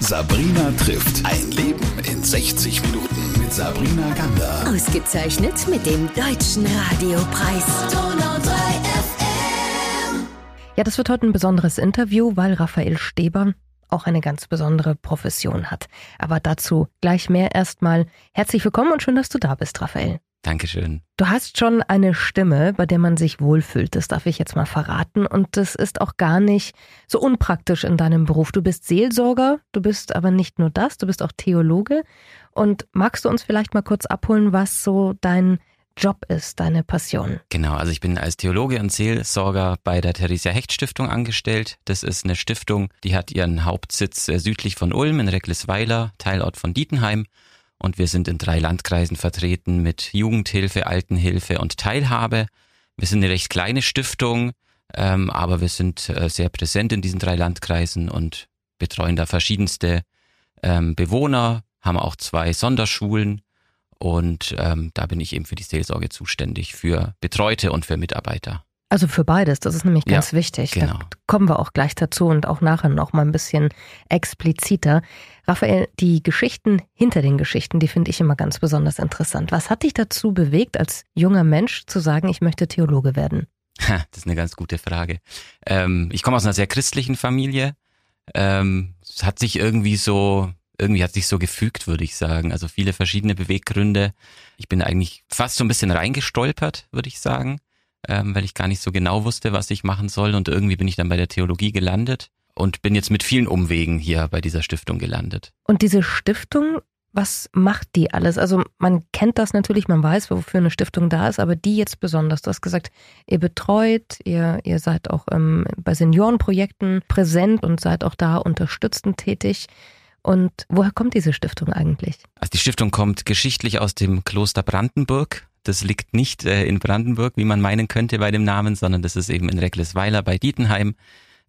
Sabrina trifft ein Leben in 60 Minuten mit Sabrina Gander. Ausgezeichnet mit dem Deutschen Radiopreis. Ja, das wird heute ein besonderes Interview, weil Raphael Steber auch eine ganz besondere Profession hat. Aber dazu gleich mehr erstmal. Herzlich willkommen und schön, dass du da bist, Raphael. Dankeschön. Du hast schon eine Stimme, bei der man sich wohlfühlt, das darf ich jetzt mal verraten. Und das ist auch gar nicht so unpraktisch in deinem Beruf. Du bist Seelsorger, du bist aber nicht nur das, du bist auch Theologe. Und magst du uns vielleicht mal kurz abholen, was so dein Job ist, deine Passion? Genau, also ich bin als Theologe und Seelsorger bei der Theresia Hecht Stiftung angestellt. Das ist eine Stiftung, die hat ihren Hauptsitz äh, südlich von Ulm in Recklisweiler, Teilort von Dietenheim. Und wir sind in drei Landkreisen vertreten mit Jugendhilfe, Altenhilfe und Teilhabe. Wir sind eine recht kleine Stiftung, ähm, aber wir sind äh, sehr präsent in diesen drei Landkreisen und betreuen da verschiedenste ähm, Bewohner, haben auch zwei Sonderschulen und ähm, da bin ich eben für die Seelsorge zuständig, für Betreute und für Mitarbeiter. Also für beides, das ist nämlich ganz Ja, wichtig. genau. Da kommen wir auch gleich dazu und auch nachher noch mal ein bisschen expliziter. Raphael, die Geschichten hinter den Geschichten, die finde ich immer ganz besonders interessant. Was hat dich dazu bewegt, als junger Mensch zu sagen, ich möchte Theologe werden? Ha, Das ist eine ganz gute Frage. Ähm, ich komme aus einer sehr christlichen Familie. Ähm, es hat sich irgendwie so, irgendwie hat sich so gefügt, würde ich sagen. Also viele verschiedene Beweggründe. Ich bin eigentlich fast so ein bisschen reingestolpert, würde ich sagen, ähm, weil ich gar nicht so genau wusste, was ich machen soll. Und irgendwie bin ich dann bei der Theologie gelandet und bin jetzt mit vielen Umwegen hier bei dieser Stiftung gelandet. Und diese Stiftung, was macht die alles? Also man kennt das natürlich, man weiß, wofür eine Stiftung da ist, aber die jetzt besonders. Du hast gesagt, ihr betreut, ihr, ihr seid auch ähm, bei Seniorenprojekten präsent und seid auch da unterstützend tätig. Und woher kommt diese Stiftung eigentlich? Also die Stiftung kommt geschichtlich aus dem Kloster Brandenburg. Das liegt nicht äh, in Brandenburg, wie man meinen könnte bei dem Namen, sondern das ist eben in Recklisweiler bei Dietenheim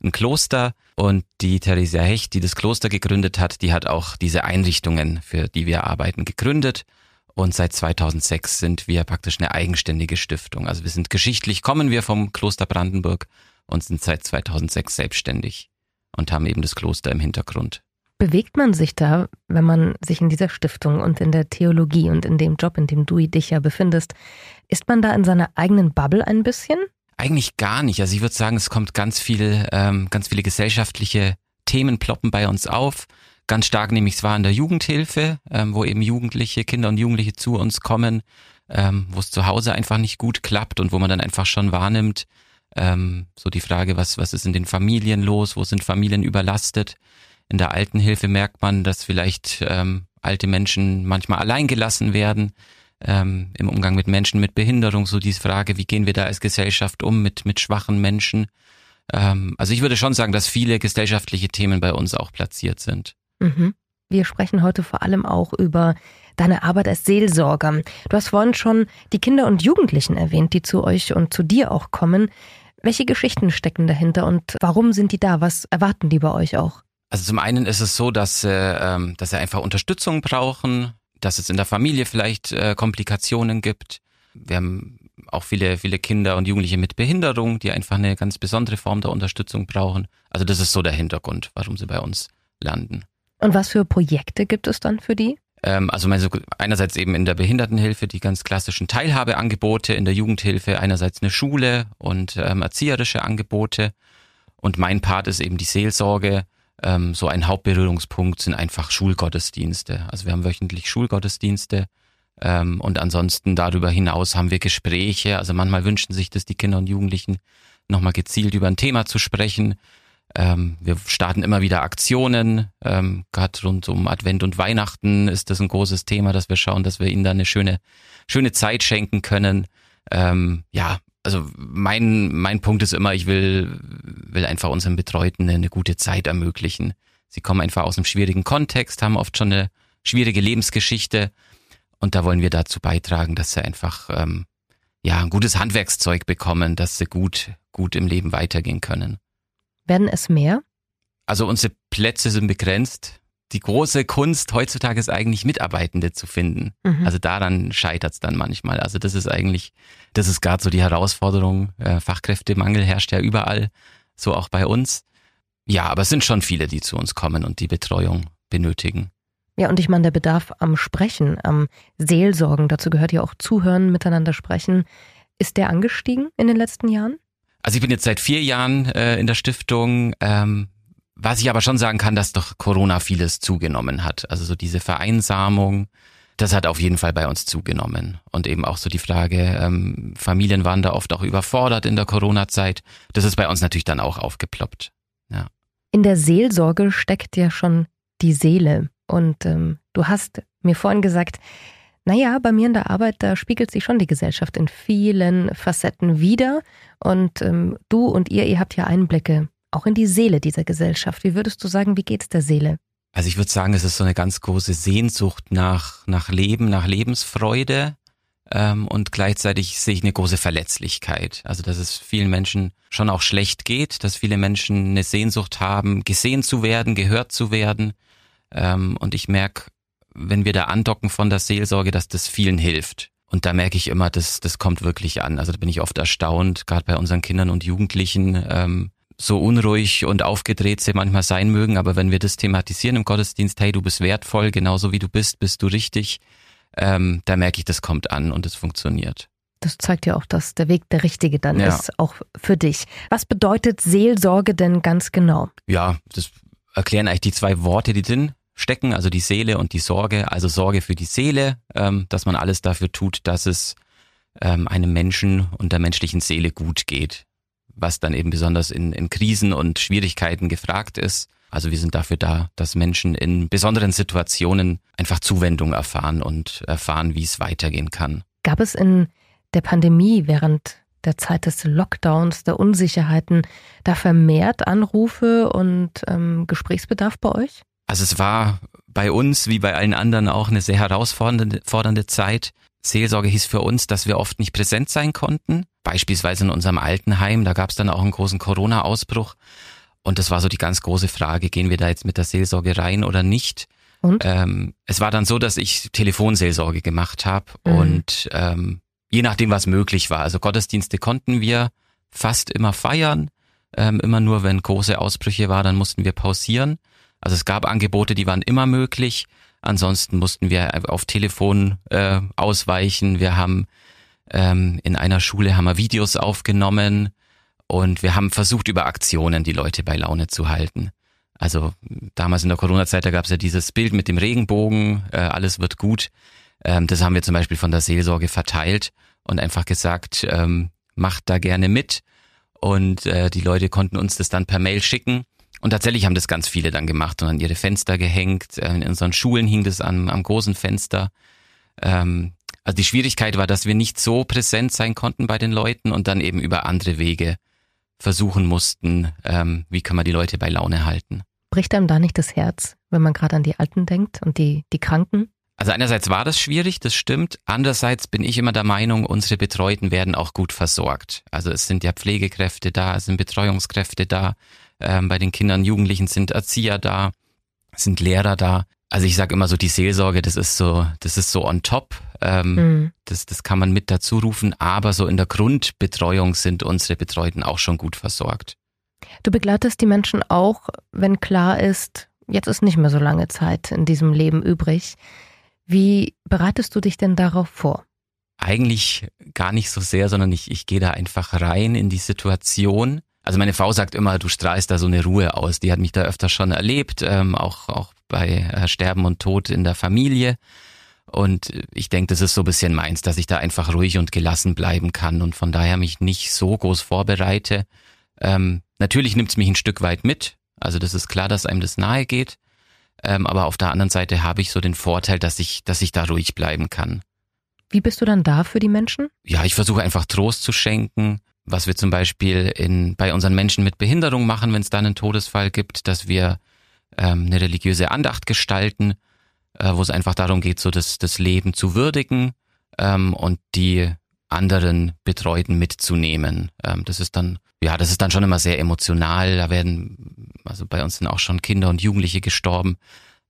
ein Kloster. Und die Theresia Hecht, die das Kloster gegründet hat, die hat auch diese Einrichtungen, für die wir arbeiten, gegründet. Und seit 2006 sind wir praktisch eine eigenständige Stiftung. Also wir sind geschichtlich, kommen wir vom Kloster Brandenburg und sind seit 2006 selbstständig und haben eben das Kloster im Hintergrund. Bewegt man sich da, wenn man sich in dieser Stiftung und in der Theologie und in dem Job, in dem du dich ja befindest, ist man da in seiner eigenen Bubble ein bisschen? Eigentlich gar nicht. Also ich würde sagen, es kommt ganz viel, ähm, ganz viele gesellschaftliche Themen ploppen bei uns auf. Ganz stark nehme ich es wahr in der Jugendhilfe, ähm, wo eben Jugendliche, Kinder und Jugendliche zu uns kommen, ähm, wo es zu Hause einfach nicht gut klappt und wo man dann einfach schon wahrnimmt, ähm, so die Frage, was, was ist in den Familien los, wo sind Familien überlastet. In der Altenhilfe merkt man, dass vielleicht ähm, alte Menschen manchmal allein gelassen werden ähm, im Umgang mit Menschen mit Behinderung, so diese Frage, wie gehen wir da als Gesellschaft um mit, mit schwachen Menschen. Ähm, also ich würde schon sagen, dass viele gesellschaftliche Themen bei uns auch platziert sind. Mhm. Wir sprechen heute vor allem auch über deine Arbeit als Seelsorger. Du hast vorhin schon die Kinder und Jugendlichen erwähnt, die zu euch und zu dir auch kommen. Welche Geschichten stecken dahinter und warum sind die da? Was erwarten die bei euch auch? Also zum einen ist es so, dass, äh, ähm, dass sie einfach Unterstützung brauchen, dass es in der Familie vielleicht äh, Komplikationen gibt. Wir haben auch viele, viele Kinder und Jugendliche mit Behinderung, die einfach eine ganz besondere Form der Unterstützung brauchen. Also das ist so der Hintergrund, warum sie bei uns landen. Und was für Projekte gibt es dann für die? Ähm, also einerseits eben in der Behindertenhilfe die ganz klassischen Teilhabeangebote, in der Jugendhilfe einerseits eine Schule und ähm, erzieherische Angebote. Und mein Part ist eben die Seelsorge. Ähm, so ein Hauptberührungspunkt sind einfach Schulgottesdienste. Also wir haben wöchentlich Schulgottesdienste. Ähm, und ansonsten darüber hinaus haben wir Gespräche. Also manchmal wünschen sich das die Kinder und Jugendlichen, nochmal gezielt über ein Thema zu sprechen. Ähm, wir starten immer wieder Aktionen. Ähm, Gerade rund um Advent und Weihnachten ist das ein großes Thema, dass wir schauen, dass wir ihnen da eine schöne, schöne Zeit schenken können. Ähm, ja, also mein, mein Punkt ist immer, ich will, will einfach unseren Betreuten eine, eine gute Zeit ermöglichen. Sie kommen einfach aus einem schwierigen Kontext, haben oft schon eine schwierige Lebensgeschichte und da wollen wir dazu beitragen, dass sie einfach ähm, ja ein gutes Handwerkszeug bekommen, dass sie gut, gut im Leben weitergehen können. Werden es mehr? Also unsere Plätze sind begrenzt. Die große Kunst heutzutage ist eigentlich Mitarbeitende zu finden. Mhm. Also daran scheitert es dann manchmal. Also das ist eigentlich, das ist gerade so die Herausforderung. Äh, Fachkräftemangel herrscht ja überall, so auch bei uns. Ja, aber es sind schon viele, die zu uns kommen und die Betreuung benötigen. Ja, und ich meine, der Bedarf am Sprechen, am Seelsorgen, dazu gehört ja auch Zuhören, miteinander sprechen. Ist der angestiegen in den letzten Jahren? Also ich bin jetzt seit vier Jahren äh, in der Stiftung. Ähm, was ich aber schon sagen kann, dass doch Corona vieles zugenommen hat. Also so diese Vereinsamung, das hat auf jeden Fall bei uns zugenommen. Und eben auch so die Frage, ähm, Familien waren da oft auch überfordert in der Corona-Zeit. Das ist bei uns natürlich dann auch aufgeploppt. Ja. In der Seelsorge steckt ja schon die Seele. Und ähm, du hast mir vorhin gesagt, naja, bei mir in der Arbeit, da spiegelt sich schon die Gesellschaft in vielen Facetten wieder. Und ähm, du und ihr, ihr habt ja Einblicke auch in die Seele dieser Gesellschaft. Wie würdest du sagen, wie geht's der Seele? Also ich würde sagen, es ist so eine ganz große Sehnsucht nach, nach Leben, nach Lebensfreude. Ähm, und gleichzeitig sehe ich eine große Verletzlichkeit. Also dass es vielen Menschen schon auch schlecht geht, dass viele Menschen eine Sehnsucht haben, gesehen zu werden, gehört zu werden. Ähm, und ich merke, wenn wir da andocken von der Seelsorge, dass das vielen hilft. Und da merke ich immer, das, das kommt wirklich an. Also da bin ich oft erstaunt, gerade bei unseren Kindern und Jugendlichen, ähm, so unruhig und aufgedreht sie manchmal sein mögen, aber wenn wir das thematisieren im Gottesdienst, hey, du bist wertvoll, genauso wie du bist, bist du richtig, ähm, da merke ich, das kommt an und es funktioniert. Das zeigt ja auch, dass der Weg der richtige dann ja. ist, auch für dich. Was bedeutet Seelsorge denn ganz genau? Ja, das erklären eigentlich die zwei Worte, die drin stecken, also die Seele und die Sorge. Also Sorge für die Seele, ähm, dass man alles dafür tut, dass es ähm, einem Menschen und der menschlichen Seele gut geht was dann eben besonders in, in Krisen und Schwierigkeiten gefragt ist. Also wir sind dafür da, dass Menschen in besonderen Situationen einfach Zuwendung erfahren und erfahren, wie es weitergehen kann. Gab es in der Pandemie während der Zeit des Lockdowns, der Unsicherheiten, da vermehrt Anrufe und ähm, Gesprächsbedarf bei euch? Also es war bei uns wie bei allen anderen auch eine sehr herausfordernde Zeit. Seelsorge hieß für uns, dass wir oft nicht präsent sein konnten. Beispielsweise in unserem Altenheim, da gab es dann auch einen großen Corona-Ausbruch. Und das war so die ganz große Frage, gehen wir da jetzt mit der Seelsorge rein oder nicht? Und? Ähm, es war dann so, dass ich Telefonseelsorge gemacht habe mhm. und ähm, je nachdem, was möglich war. Also Gottesdienste konnten wir fast immer feiern. Ähm, immer nur, wenn große Ausbrüche war, dann mussten wir pausieren. Also es gab Angebote, die waren immer möglich. Ansonsten mussten wir auf Telefon äh, ausweichen. Wir haben ähm, in einer Schule haben wir Videos aufgenommen und wir haben versucht, über Aktionen die Leute bei Laune zu halten. Also damals in der Corona-Zeit, da gab es ja dieses Bild mit dem Regenbogen, äh, alles wird gut. Ähm, das haben wir zum Beispiel von der Seelsorge verteilt und einfach gesagt, ähm, macht da gerne mit. Und äh, die Leute konnten uns das dann per Mail schicken. Und tatsächlich haben das ganz viele dann gemacht und an ihre Fenster gehängt. Äh, in unseren Schulen hing das am, am großen Fenster. Ähm, also die Schwierigkeit war, dass wir nicht so präsent sein konnten bei den Leuten und dann eben über andere Wege versuchen mussten, ähm, wie kann man die Leute bei Laune halten. Bricht einem da nicht das Herz, wenn man gerade an die Alten denkt und die, die Kranken? Also einerseits war das schwierig, das stimmt. Andererseits bin ich immer der Meinung, unsere Betreuten werden auch gut versorgt. Also es sind ja Pflegekräfte da, es sind Betreuungskräfte da, ähm, bei den Kindern, Jugendlichen sind Erzieher da, sind Lehrer da. Also ich sage immer so, die Seelsorge, das ist so, das ist so on top. Ähm, mhm. das, das kann man mit dazu rufen, aber so in der Grundbetreuung sind unsere Betreuten auch schon gut versorgt. Du begleitest die Menschen auch, wenn klar ist, jetzt ist nicht mehr so lange Zeit in diesem Leben übrig. Wie bereitest du dich denn darauf vor? Eigentlich gar nicht so sehr, sondern ich, ich gehe da einfach rein in die Situation also meine Frau sagt immer, du strahlst da so eine Ruhe aus. Die hat mich da öfter schon erlebt, ähm, auch, auch bei äh, Sterben und Tod in der Familie. Und ich denke, das ist so ein bisschen meins, dass ich da einfach ruhig und gelassen bleiben kann und von daher mich nicht so groß vorbereite. Ähm, natürlich nimmt es mich ein Stück weit mit. Also das ist klar, dass einem das nahe geht. Ähm, aber auf der anderen Seite habe ich so den Vorteil, dass ich, dass ich da ruhig bleiben kann. Wie bist du dann da für die Menschen? Ja, ich versuche einfach Trost zu schenken, was wir zum Beispiel in, bei unseren Menschen mit Behinderung machen, wenn es da einen Todesfall gibt, dass wir ähm, eine religiöse Andacht gestalten, äh, wo es einfach darum geht, so das, das Leben zu würdigen ähm, und die anderen Betreuten mitzunehmen. Ähm, das ist dann, ja, das ist dann schon immer sehr emotional. Da werden, also bei uns sind auch schon Kinder und Jugendliche gestorben.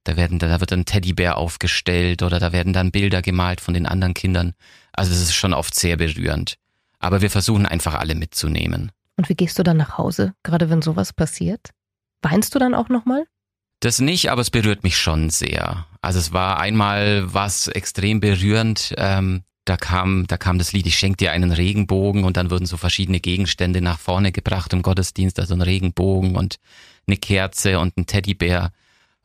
Da werden, da wird ein Teddybär aufgestellt oder da werden dann Bilder gemalt von den anderen Kindern. Also das ist schon oft sehr berührend. Aber wir versuchen einfach alle mitzunehmen. Und wie gehst du dann nach Hause, gerade wenn sowas passiert? Weinst du dann auch nochmal? Das nicht, aber es berührt mich schon sehr. Also es war einmal was extrem berührend. Ähm, da kam, da kam das Lied, ich schenke dir einen Regenbogen und dann wurden so verschiedene Gegenstände nach vorne gebracht im Gottesdienst, also ein Regenbogen und eine Kerze und ein Teddybär.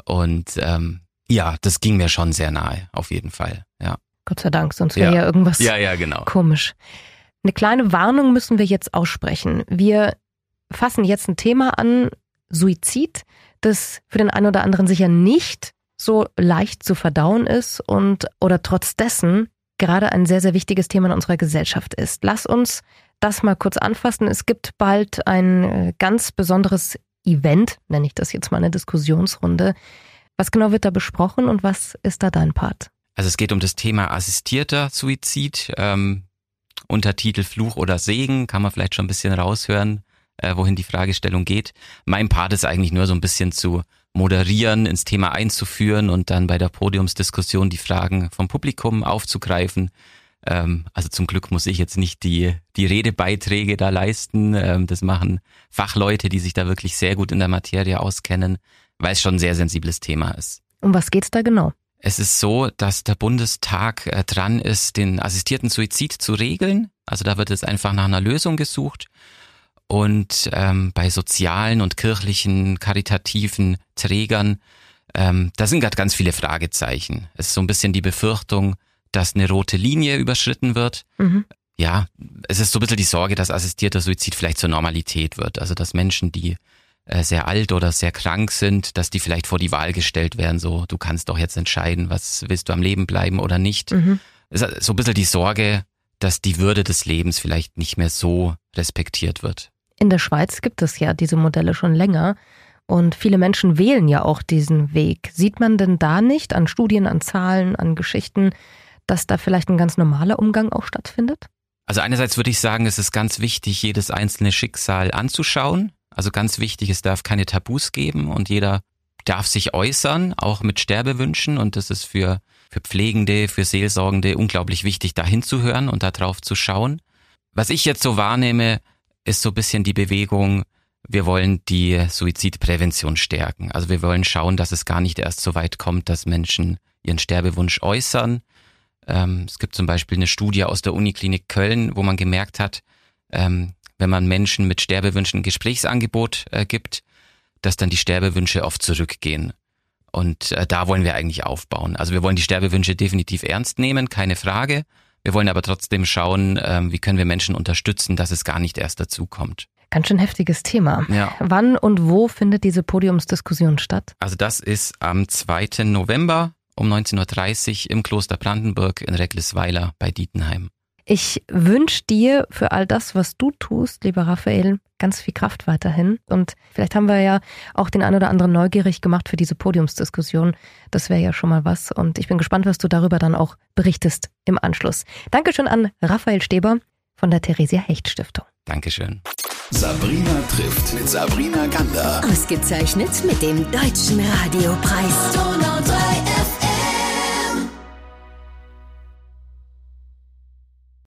Und ähm, ja, das ging mir schon sehr nahe, auf jeden Fall. Ja. Gott sei Dank, sonst wäre ja. ja irgendwas ja, ja, genau. komisch. Eine kleine Warnung müssen wir jetzt aussprechen. Wir fassen jetzt ein Thema an, Suizid das für den einen oder anderen sicher nicht so leicht zu verdauen ist und oder trotz dessen gerade ein sehr, sehr wichtiges Thema in unserer Gesellschaft ist. Lass uns das mal kurz anfassen. Es gibt bald ein äh, ganz besonderes Event, nenne ich das jetzt mal eine Diskussionsrunde. Was genau wird da besprochen und was ist da dein Part? Also es geht um das Thema assistierter Suizid. Ähm, Untertitel Fluch oder Segen, kann man vielleicht schon ein bisschen raushören äh, wohin die Fragestellung geht. Mein Part ist eigentlich nur so ein bisschen zu moderieren, ins Thema einzuführen und dann bei der Podiumsdiskussion die Fragen vom Publikum aufzugreifen. Ähm, also zum Glück muss ich jetzt nicht die, die Redebeiträge da leisten. Ähm, das machen Fachleute, die sich da wirklich sehr gut in der Materie auskennen, weil es schon ein sehr sensibles Thema ist. Um was geht's da genau? Es ist so, dass der Bundestag äh, dran ist, den assistierten Suizid zu regeln. Also da wird jetzt einfach nach einer Lösung gesucht und ähm, bei sozialen und kirchlichen, karitativen Trägern, ähm, da sind gerade ganz viele Fragezeichen. Es ist so ein bisschen die Befürchtung, dass eine rote Linie überschritten wird. Mhm. Ja, es ist so ein bisschen die Sorge, dass assistierter Suizid vielleicht zur Normalität wird. Also dass Menschen, die sehr alt oder sehr krank sind, dass die vielleicht vor die Wahl gestellt werden, so du kannst doch jetzt entscheiden, was willst du am Leben bleiben oder nicht. Mhm. So ein bisschen die Sorge, dass die Würde des Lebens vielleicht nicht mehr so respektiert wird. In der Schweiz gibt es ja diese Modelle schon länger und viele Menschen wählen ja auch diesen Weg. Sieht man denn da nicht an Studien, an Zahlen, an Geschichten, dass da vielleicht ein ganz normaler Umgang auch stattfindet? Also einerseits würde ich sagen, es ist ganz wichtig, jedes einzelne Schicksal anzuschauen. Also ganz wichtig, es darf keine Tabus geben und jeder darf sich äußern, auch mit Sterbewünschen. Und das ist für, für Pflegende, für Seelsorgende unglaublich wichtig, da hinzuhören und da drauf zu schauen. Was ich jetzt so wahrnehme, ist so ein bisschen die Bewegung, wir wollen die Suizidprävention stärken. Also wir wollen schauen, dass es gar nicht erst so weit kommt, dass Menschen ihren Sterbewunsch äußern. Ähm, es gibt zum Beispiel eine Studie aus der Uniklinik Köln, wo man gemerkt hat, ähm, wenn man Menschen mit Sterbewünschen ein Gesprächsangebot äh, gibt, dass dann die Sterbewünsche oft zurückgehen. Und äh, da wollen wir eigentlich aufbauen. Also wir wollen die Sterbewünsche definitiv ernst nehmen, keine Frage. Wir wollen aber trotzdem schauen, ähm, wie können wir Menschen unterstützen, dass es gar nicht erst dazu kommt. Ganz schön heftiges Thema. Ja. Wann und wo findet diese Podiumsdiskussion statt? Also das ist am 2. November um 19.30 Uhr im Kloster Brandenburg in Recklisweiler bei Dietenheim. Ich wünsche dir für all das, was du tust, lieber Raphael, ganz viel Kraft weiterhin. Und vielleicht haben wir ja auch den einen oder anderen neugierig gemacht für diese Podiumsdiskussion. Das wäre ja schon mal was. Und ich bin gespannt, was du darüber dann auch berichtest im Anschluss. Dankeschön an Raphael Steber von der Theresia Hecht Stiftung. Dankeschön. Sabrina trifft mit Sabrina Gander. Ausgezeichnet mit dem Deutschen Radiopreis.